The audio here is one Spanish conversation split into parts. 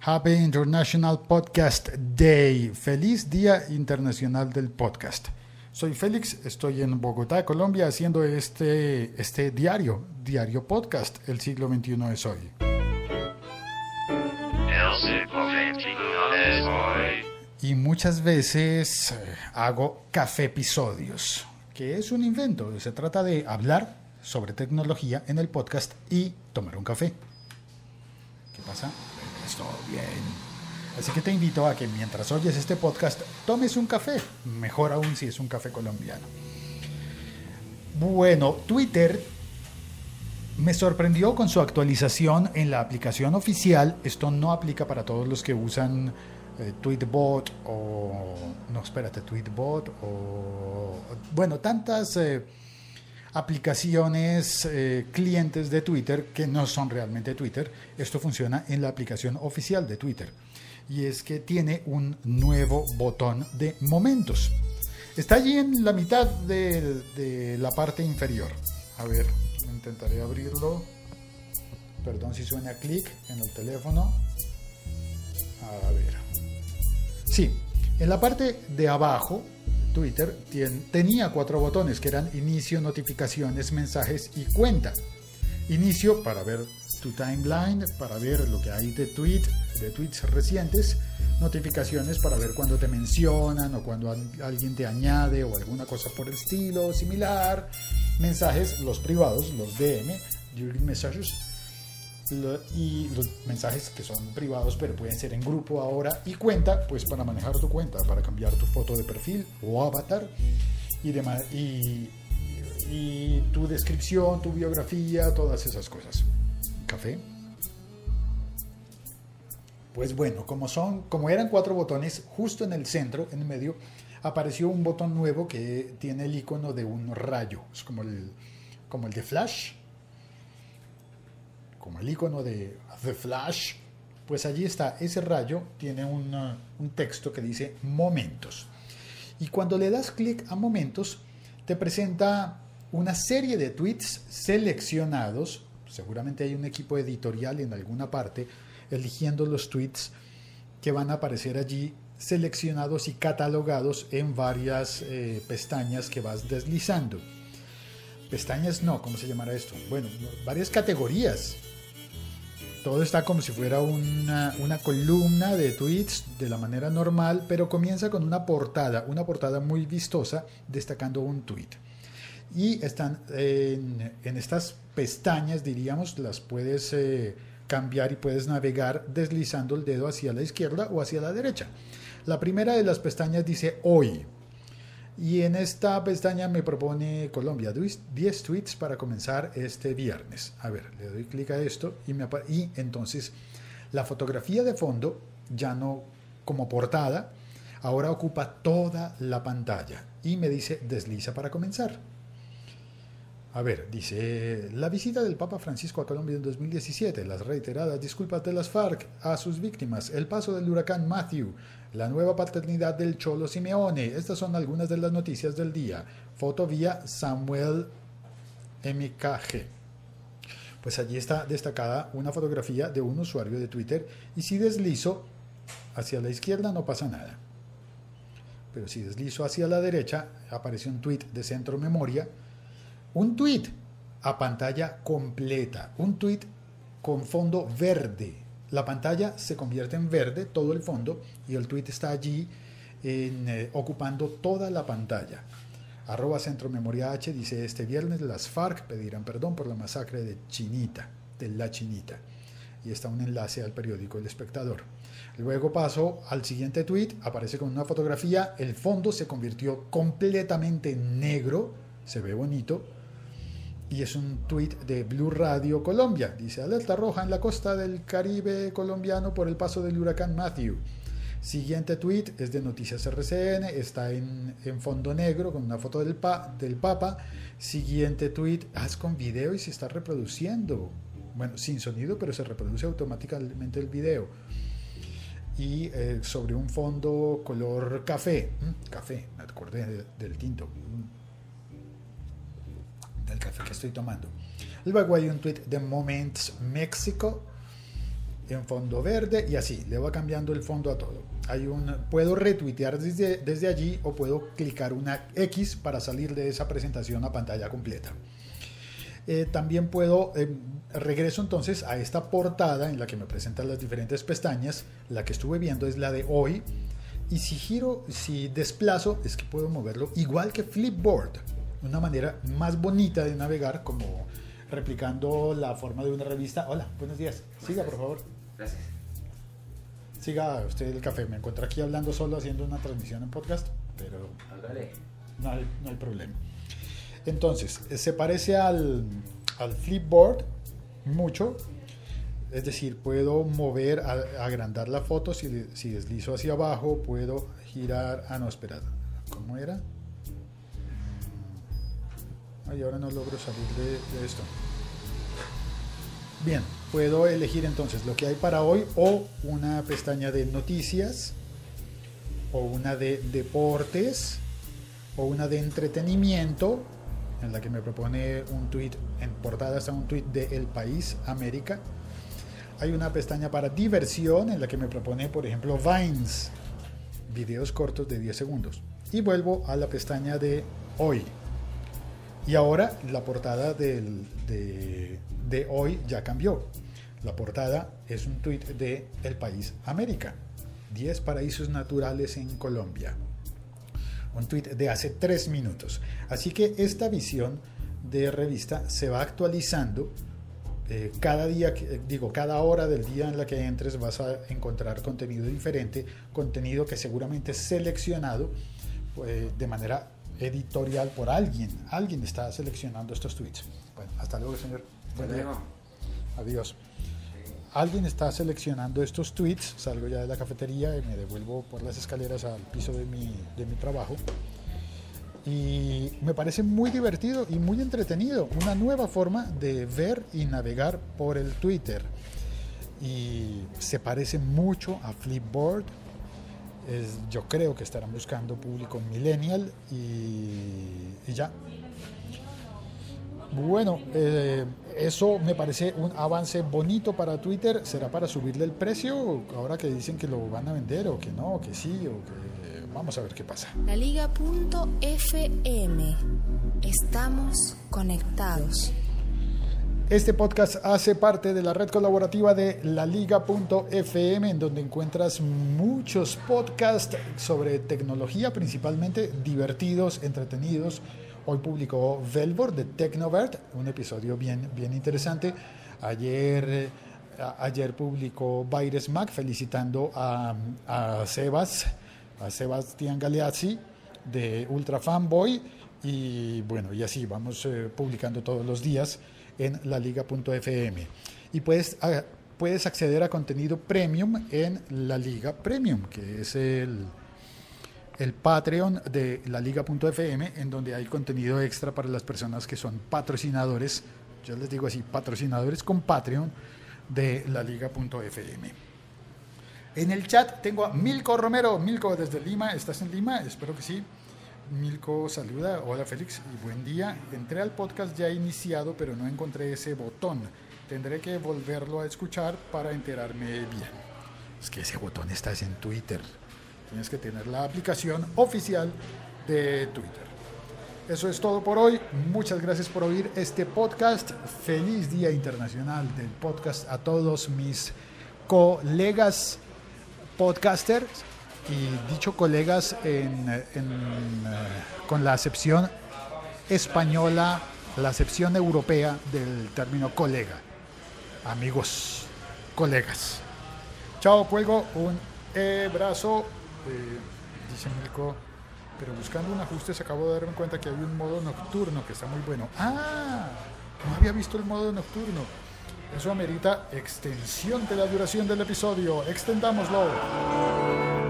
Happy International Podcast Day. Feliz Día Internacional del Podcast. Soy Félix, estoy en Bogotá, Colombia, haciendo este, este diario, diario podcast, El siglo XXI es hoy. Y muchas veces eh, hago café episodios, que es un invento. Se trata de hablar sobre tecnología en el podcast y tomar un café. ¿Qué pasa? Estoy bien. Así que te invito a que mientras oyes este podcast tomes un café, mejor aún si es un café colombiano. Bueno, Twitter me sorprendió con su actualización en la aplicación oficial. Esto no aplica para todos los que usan eh, Tweetbot o... No, espérate, Tweetbot o... Bueno, tantas eh, aplicaciones eh, clientes de Twitter que no son realmente Twitter. Esto funciona en la aplicación oficial de Twitter y es que tiene un nuevo botón de momentos. Está allí en la mitad de, la parte inferior. A ver, intentaré abrirlo. Perdón si suena clic en el teléfono. A ver. Sí, en la parte de abajo, Twitter tenía cuatro botones que eran inicio, notificaciones, mensajes y cuenta. Inicio para ver tu timeline para ver lo que hay de tweet, de tweets recientes, notificaciones para ver cuando te mencionan o cuando alguien te añade o alguna cosa por el estilo similar, mensajes los privados, los DM, direct messages y los mensajes que son privados pero pueden ser en grupo ahora y cuenta pues para manejar tu cuenta, para cambiar tu foto de perfil o avatar y, demás, y, y tu descripción, tu biografía, todas esas cosas café. Pues bueno, como son, como eran cuatro botones, justo en el centro, en el medio, apareció un botón nuevo que tiene el icono de un rayo. Es como el, como el de Flash. Como el icono de The Flash. Pues allí está, ese rayo tiene un texto que dice momentos. Y cuando le das clic a momentos, te presenta una serie de tweets seleccionados seguramente hay un equipo editorial en alguna parte eligiendo los tweets que van a aparecer allí seleccionados y catalogados en varias eh, pestañas que vas deslizando. Pestañas no, ¿cómo se llamará esto? Bueno, varias categorías. Todo está como si fuera una, columna de tweets de la manera normal, pero comienza con una portada, una portada muy vistosa destacando un tweet y están en, estas pestañas, diríamos, las puedes eh, cambiar y puedes navegar deslizando el dedo hacia la izquierda o hacia la derecha. La primera de las pestañas dice hoy. Y en esta pestaña me propone Colombia 10 tweets para comenzar este viernes. A ver, le doy clic a esto y, me y entonces la fotografía de fondo ya no como portada, ahora ocupa toda la pantalla y me dice desliza para comenzar. A ver, dice, la visita del Papa Francisco a Colombia en 2017, las reiteradas disculpas de las FARC a sus víctimas, el paso del huracán Matthew, la nueva paternidad del Cholo Simeone. Estas son algunas de las noticias del día. Foto vía Samuel MKG. Pues allí está destacada una fotografía de un usuario de Twitter y si deslizo hacia la izquierda no pasa nada. Pero si deslizo hacia la derecha aparece un tweet de centro memoria un tweet a pantalla completa, un tweet con fondo verde. La pantalla se convierte en verde, todo el fondo, y el tweet está allí eh, ocupando toda la pantalla. Arroba Centro Memoria H dice, este viernes las FARC pedirán perdón por la masacre de Chinita, de la Chinita. Y está un enlace al periódico El Espectador. Luego paso al siguiente tweet, aparece con una fotografía, el fondo se convirtió completamente negro, se ve bonito, y es un tuit de Blue Radio Colombia. Dice, alerta roja en la costa del Caribe colombiano por el paso del huracán Matthew. Siguiente tuit es de Noticias RCN, está en, fondo negro con una foto del, pa, del Papa. Siguiente tuit, haz con video y se está reproduciendo. Bueno, sin sonido, pero se reproduce automáticamente el video. Y eh, sobre un fondo color café. Café, me acordé del tinto. Del café que estoy tomando. Luego hay un tweet de Moments México en fondo verde y así, le va cambiando el fondo a todo. Hay un, puedo retuitear desde, desde allí o puedo clicar una X para salir de esa presentación a pantalla completa. Eh, también puedo, eh, regreso entonces a esta portada en la que me presentan las diferentes pestañas. La que estuve viendo es la de hoy. Y si giro, si desplazo, es que puedo moverlo igual que Flipboard. Una manera más bonita de navegar, como replicando la forma de una revista. Hola, buenos días. Siga, por favor. Gracias. Siga usted el café. Me encuentro aquí hablando solo, haciendo una transmisión en podcast, pero no hay, no hay problema. Entonces, eh, se parece al, al Flipboard mucho. Es decir, puedo mover, a- agrandar la foto. Si, si deslizo hacia abajo, puedo girar. Ah, no, espera. ¿Cómo era? Ay, ahora no logro salir de, esto. Bien, puedo elegir entonces lo que hay para hoy o una pestaña de noticias o una de deportes o una de entretenimiento en la que me propone un tweet en portada está un tweet de El País América. Hay una pestaña para diversión en la que me propone por ejemplo Vines videos cortos de 10 segundos. Y vuelvo a la pestaña de hoy y ahora la portada de, de hoy ya cambió la portada es un tweet de El País América 10 paraísos naturales en Colombia un tweet de hace tres minutos. Así que esta visión de revista se va actualizando. eh, cada día, eh, digo, cada hora del día en la que entres vas a encontrar contenido diferente, contenido que seguramente es seleccionado pues, de manera editorial por alguien. Alguien está seleccionando estos tweets. Bueno, hasta luego, señor. Buen día. Luego. Adiós. Alguien está seleccionando estos tweets, salgo ya de la cafetería y me devuelvo por las escaleras al piso de mi, de mi trabajo. Y me parece muy divertido y muy entretenido, una nueva forma de ver y navegar por el Twitter. Y se parece mucho a Flipboard. Yo creo que estarán buscando público millennial y, ya. Bueno, eh, eso me parece un avance bonito para Twitter. ¿Será para subirle el precio ahora que dicen que lo van a vender o que no, que sí, o que vamos a ver qué pasa? La Liga.fm. Estamos conectados. Este podcast hace parte de la red colaborativa de la Liga.fm, en donde encuentras muchos podcasts sobre tecnología, principalmente divertidos, entretenidos. Hoy publicó Velvor de Tecnovert, un episodio bien, bien interesante. Ayer, eh, ayer publicó Baires Mac felicitando a, a Sebas, a Sebastián Galeazzi de Ultra Fanboy. Y bueno, y así vamos eh, publicando todos los días en laliga.fm. Y puedes, puedes acceder a contenido premium en la Liga Premium, que es el, el Patreon de la Liga.fm, en donde hay contenido extra para las personas que son patrocinadores, yo les digo así, patrocinadores con Patreon de la Liga.fm. En el chat tengo a Milko Romero. Milko desde Lima, ¿estás en Lima? Espero que sí. Milko saluda, hola Félix y buen día. Entré al podcast ya iniciado, pero no encontré ese botón. Tendré que volverlo a escuchar para enterarme bien. Es que ese botón está en Twitter. Tienes que tener la aplicación oficial de Twitter. Eso es todo por hoy. Muchas gracias por oír este podcast. Feliz Día Internacional del Podcast a todos mis colegas podcasters y dicho colegas en, eh, con la acepción española, la acepción europea del término colega. Amigos, colegas. Chao, cuelgo un abrazo. Eh, dice Milko, pero buscando un ajuste se acabo de darme cuenta que hay un modo nocturno que está muy bueno. Ah, no había visto el modo nocturno. Eso amerita extensión de la duración del episodio. Extendámoslo.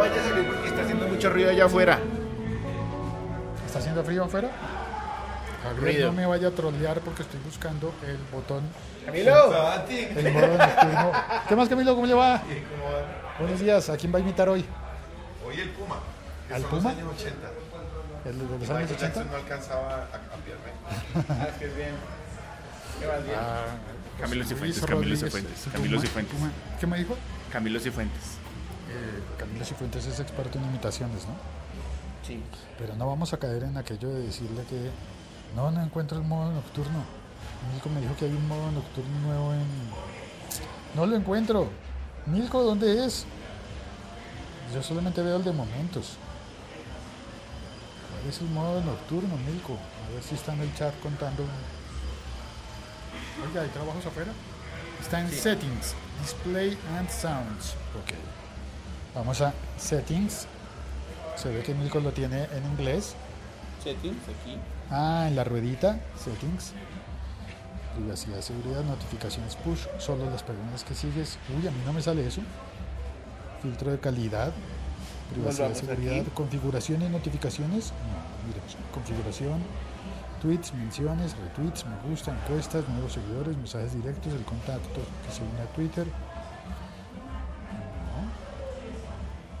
Vaya a salir porque está haciendo mucho ruido allá afuera. ¿Está haciendo frío afuera? Ruido. no me vaya a trolear porque estoy buscando el botón, Camilo. el nocturno. ¿Qué más, Camilo? ¿Cómo le va? Buenos días. ¿A quién va a invitar hoy? Hoy el Puma. que ¿Al son Puma? Los años 80. ¿El de los años Michael 80? Jackson no alcanzaba a cambiarme. Ah, es que es bien. Ah, Camilo Luis Cifuentes, Camilo Cifuentes, Camilo Cifuentes. ¿Qué me dijo? Camilo Cifuentes. Eh, Camilo Cifuentes es experto en imitaciones, ¿no? Sí. Pero no vamos a caer en aquello de decirle que no, no encuentro el modo nocturno. Milko me dijo que hay un modo nocturno nuevo en... No lo encuentro. Milko, ¿dónde es? Yo solamente veo el de momentos. ¿Cuál es el modo nocturno, Milko? A ver si está en el chat contando. Oiga, ¿hay trabajos afuera? Está en Settings, Display and Sounds. Ok. Vamos a Settings. Se ve que Milko lo tiene en inglés. Settings aquí. Ah, en la ruedita, settings. Privacidad, seguridad, notificaciones push, solo las personas que sigues. Uy, a mí no me sale eso. Filtro de calidad, privacidad, seguridad, aquí. configuración y notificaciones. No, mire, configuración, tweets, menciones, retweets, me gusta, encuestas, nuevos seguidores, mensajes directos, el contacto que se une a Twitter.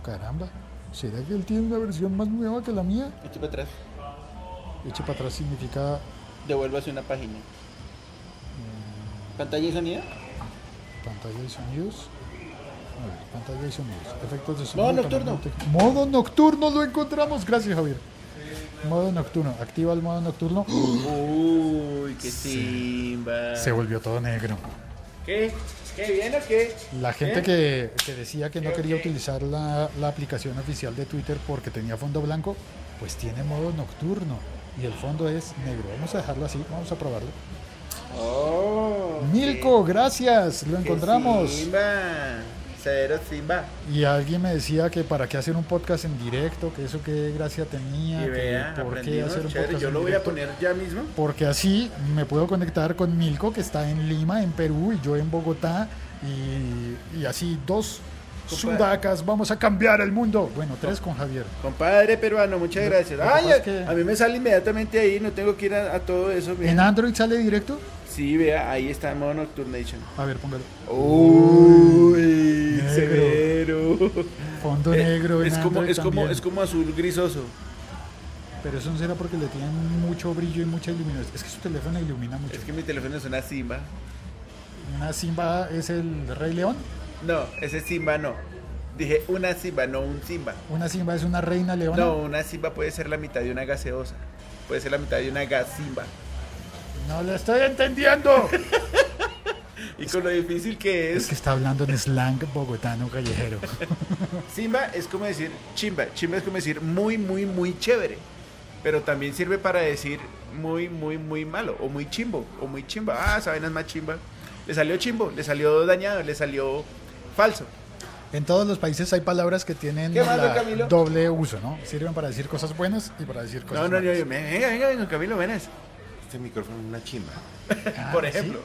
Caramba, ¿será que él tiene una versión más nueva que la mía? Eche para atrás. Eche para atrás significa Devuélvase una página. ¿Pantalla y sonido? pantalla y sonidos. A ver, pantalla y sonidos. Efectos de Modo sonido. nocturno. panel de- Modo nocturno lo encontramos. Gracias, Javier. Modo nocturno. Activa el modo nocturno. Uy, qué simba. Se volvió todo negro. ¿Qué? ¿Qué bien o qué? La gente ¿Eh? que, que decía que no quería utilizar la, la aplicación oficial de Twitter porque tenía fondo blanco, pues tiene modo nocturno. Y el fondo es negro. Vamos a dejarlo así. Vamos a probarlo. Oh. Milko, gracias. Lo encontramos. Simba. Cero simba. Y alguien me decía que para qué hacer un podcast en directo, que eso qué gracia tenía, Y que vea, por qué hacer un chévere. podcast Yo en lo voy a poner ya mismo. Porque así me puedo conectar con Milko, que está en Lima, en Perú, y yo en Bogotá, y, y así dos sudacas, vamos a cambiar el mundo. Bueno, tres con Javier. Compadre peruano, muchas gracias. Ay, a, es que- a mí me sale inmediatamente ahí, no tengo que ir a, a todo eso. ¿En Android sale directo? Sí, vea, ahí está en modo Nocturnation. A ver, póngalo. Uy, Negro. severo. Fondo Eh, negro en es como, es como, es como azul grisoso. Pero eso no será porque le tienen mucho brillo y mucha iluminación. Es que su teléfono ilumina mucho. Es que mi teléfono es una Simba. Una Simba es el Rey León. No, ese Simba no. Dije una Simba, no un Simba. Una Simba es una reina leona. No, una Simba puede ser la mitad de una gaseosa. Puede ser la mitad de una gasimba. No lo estoy entendiendo. Y con lo difícil que Es es, que está hablando en slang bogotano callejero. Simba es como decir chimba. Chimba es como decir muy, muy, muy chévere. Pero también sirve para decir muy, muy, muy malo. O muy chimbo. O muy chimba. Ah, vaina es más chimba. Le salió chimbo, le salió dañado, le salió falso. En todos los países hay palabras que tienen doble uso, ¿no? Sirven para decir cosas buenas y para decir cosas No, no, no, malas. yo- venga, venga, venga, Camilo, venas. Este micrófono es una chimba. Ah, Por ejemplo.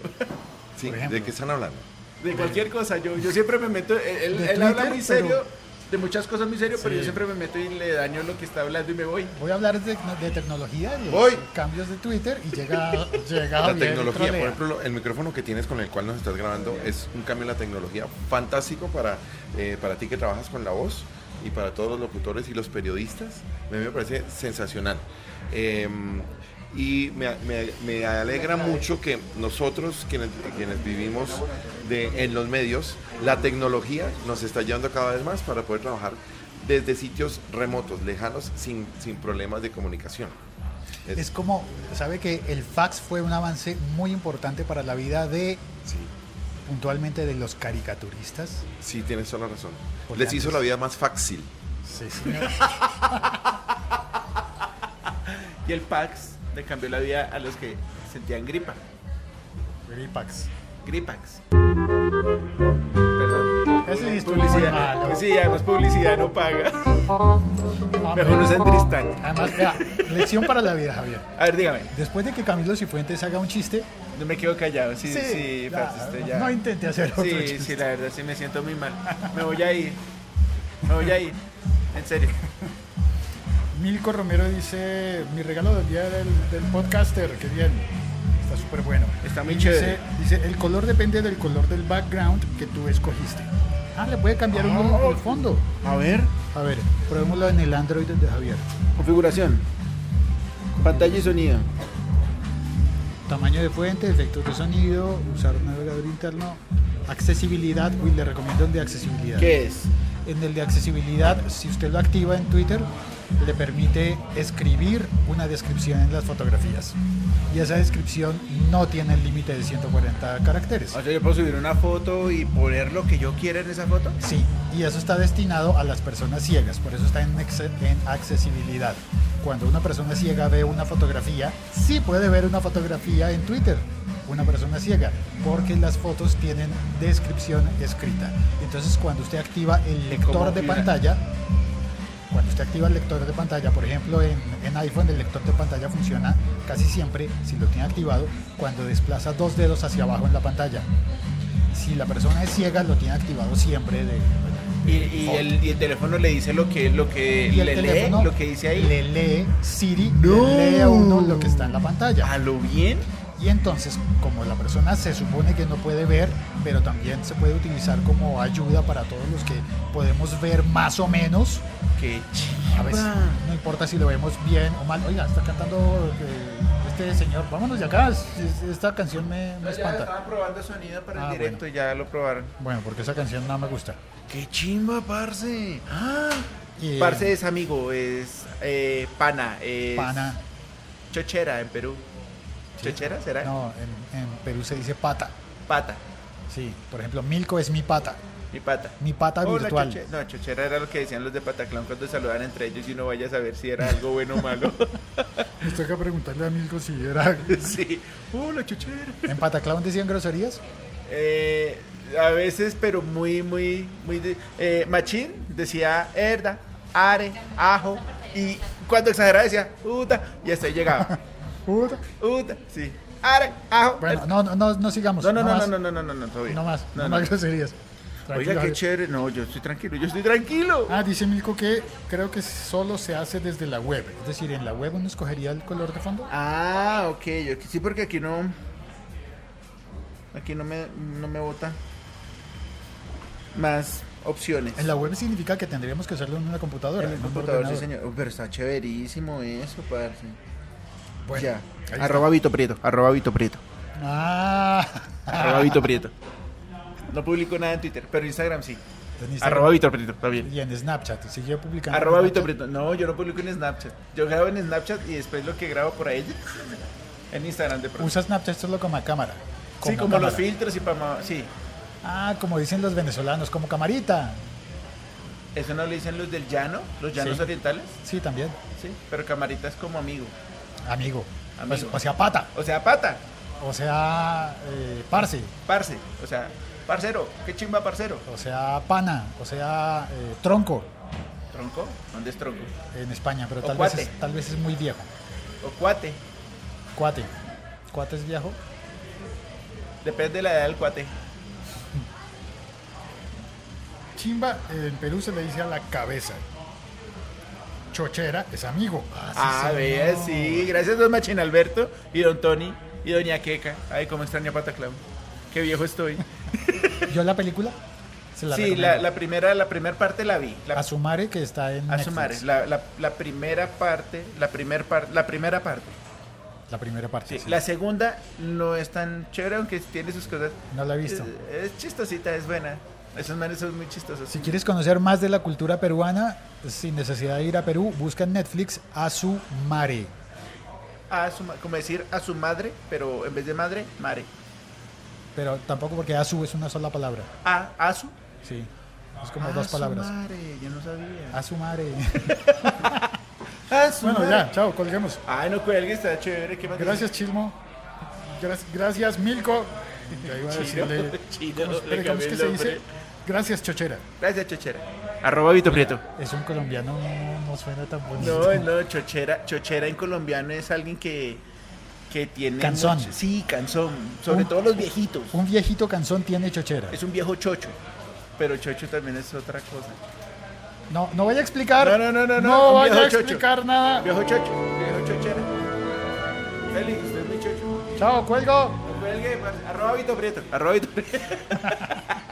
Sí, Por ejemplo. ¿de qué están hablando? De cualquier cosa, yo, yo siempre me meto, él, él- De él habla Twitter, muy pero- serio, de muchas cosas muy serio, pero yo siempre me meto y le daño lo que está hablando y me voy. Voy a hablar de, de tecnología, de Voy. cambios de Twitter y llega, llega La tecnología, por ejemplo, lo- el micrófono que tienes con el cual nos estás grabando es un cambio en la tecnología fantástico para, eh, para ti que trabajas con la voz y para todos los locutores y los periodistas. A mí me parece sensacional. Eh, y me, me- me alegra mucho que nosotros, quienes, quienes vivimos de, en los medios, la tecnología nos está ayudando cada vez más para poder trabajar desde sitios remotos, lejanos, sin, sin problemas de comunicación. Es- Es como, ¿sabe que el fax fue un avance muy importante para la vida de, sí. puntualmente, de los caricaturistas? Sí, tienes toda la razón. Porque Les hizo la vida más fácil. Sí, señor. Y el Pax le cambió la vida a los que sentían gripa. Gripax. Gripax. Perdón. Muy Publicidad. malo. Sí, además publicidad no paga. Ah, Mejor no sean Tristán. Además, vea, lección para la vida, Javier. A ver, dígame. Después de que Camilo Cifuentes haga un chiste, No me quedo callado. Sí, sí, usted ya. no intente hacer otro Sí, chiste. sí, la verdad, sí me siento muy mal. Me voy a ir. Me voy a ir. En serio. Milko Romero dice, mi regalo del día del, del podcaster, qué bien, está súper bueno. Está muy chévere. Dice, el color depende del color del background que tú escogiste. Ah, le puede cambiar uno Oh. el fondo. A ver. A ver, probémoslo en el Android de Javier. Configuración. Pantalla y sonido. Tamaño de fuente, efectos de sonido, usar un navegador interno, accesibilidad. Uy, le recomiendo el de accesibilidad. ¿Qué es? En el de accesibilidad, si usted lo activa en Twitter, le permite escribir una descripción en las fotografías. Y esa descripción no tiene el límite de 140 caracteres. O sea, yo puedo subir una foto y poner lo que yo quiera en esa foto. Sí, y eso está destinado a las personas ciegas, por eso está en, en accesibilidad. Cuando una persona ciega ve una fotografía, sí puede ver una fotografía en Twitter, una persona ciega, porque las fotos tienen descripción escrita. Entonces, cuando usted activa el lector ¿Cómo de pantalla, cuando usted activa el lector de pantalla, por ejemplo, en, en iPhone el lector de pantalla funciona casi siempre, si lo tiene activado, cuando desplaza dos dedos hacia abajo en la pantalla. Si la persona es ciega, lo tiene activado siempre de, Y, y el, y el teléfono le dice lo que, lo que y le lee, lo que dice ahí. le lee Siri, No. le lee a uno lo que está en la pantalla. ¿A lo bien? Y entonces, como la persona se supone que no puede ver, pero también se puede utilizar como ayuda para todos los que podemos ver más o menos, Qué a veces no importa si lo vemos bien o mal. Oiga, está cantando eh, este señor, vámonos de acá, es- es- esta canción me, me Ya espanta. estaban probando sonido para Ah, el directo y ya lo probaron. Bueno, porque esa canción no me gusta. ¡Qué chimba, parce! Ah, Y, parce es amigo, es eh, pana, es Pana, chochera en Perú. Sí. ¿Chochera será? no, en, en Perú se dice pata. Pata, Sí, por ejemplo, Milko es mi pata. Mi pata. Mi pata virtual. choche- No, chochera era lo que decían los de Pataclán cuando saludan entre ellos y uno vaya a saber si era algo bueno o malo. Me toca preguntarle a Milko si era. sí. Hola, chochera. ¿En Pataclown decían groserías? Eh, a veces, pero muy, muy, muy... de- eh, Machín decía herda, are, ajo, y cuando exageraba decía puta, y hasta ahí llegaba. Puta. Puta, sí. Are, ajo. Bueno, no, no, no, no sigamos. no, no, no, no, no, no, no, no, no. No más, no, No, no. más groserías. Tranquilo, Oiga, qué chévere. No, yo estoy tranquilo, yo estoy tranquilo. Ah, dice Milko que creo que solo se hace desde la web. Es decir, en la web uno escogería el color de fondo. Ah, ok, ok, sí, porque aquí no... Aquí no me, no me bota más opciones. En la web significa que tendríamos que hacerlo en una computadora. En el computador, sí, señor. Pero está chéverísimo eso, parce. Bueno, ya. Arroba Vito Prieto. Arroba Vito Prieto. Ah, Arroba Vito Prieto. No publico nada en Twitter, pero Instagram sí. Arroba Vito Prieto, está bien. Y en Snapchat, sigue publicando. Arroba en Vito Snapchat. Prieto. No, yo no publico en Snapchat. Yo grabo en Snapchat y después lo que grabo por ahí en Instagram de pronto. Usa Snapchat solo como cámara. Sí, como los filtros y para... Sí. Ah, como dicen los venezolanos, como camarita. Eso no le dicen los del llano, los llanos Sí. orientales. Sí, también. Sí, pero camarita es como amigo. Amigo. Amigo. O, o sea, pata. O sea, pata, O sea, eh, parce. parce. O sea, parcero. Qué chimba, parcero. O sea, pana. O sea, eh, tronco ¿Tronco? ¿Dónde es tronco? en España, pero O tal vez, es, tal vez es muy viejo. O cuate. Cuate. Cuate es viejo. Depende de la edad del cuate. Chimba en Perú se le dice a la cabeza. Chochera es amigo. Ah, sí, vea, señor. sí. Gracias, don Machín Alberto y don Tony y doña Queca. Ay, cómo extraña Pataclown. Qué viejo estoy. ¿Yo la película? Se la sí, la, la primera la primera parte la vi. La, Asumare que está en Asumare, la, la, la primera parte, la, primer par- la primera parte. La primera parte. Sí, sí. La segunda no es tan chévere, aunque tiene sus cosas. No la he visto. Es, es chistosita, es buena. Esos manes son muy chistosos. Si quieres conocer más de la cultura peruana, sin necesidad de ir a Perú, busca en Netflix. A su, ma- como decir a su madre, pero en vez de madre, mare. Pero tampoco porque Asu es una sola palabra. A, a su. Sí. Es como dos palabras. Mare, yo no sabía. Asumare. A su bueno, ya, chao, colguemos. Ay, no cuelgues, está chévere. ¿Qué más Gracias, Chismo. Gracias, gracias Milko. Ya iba a decirle. chino, ¿Cómo, le ¿cómo es que se dice? Gracias, Chochera. Gracias, Chochera. Arroba Vito Prieto. Es un colombiano, no, no suena tan bonito. No, no, Chochera. Chochera en colombiano es alguien que, que tiene. Canzón. mucho- sí, canzón. Sobre Un- todo los viejitos. Un viejito canzón tiene Chochera. Es un viejo chocho. Pero chocho también es otra cosa. No, no voy a explicar. No, no, no, no, no, voy a chocho. explicar nada. Viejo chocho. Viejo chochera. Félix, usted es muy chocho. Chao, cuelgo. No cuelgue, parce. Arroba Vito Prieto. Arroba Vito Prieto.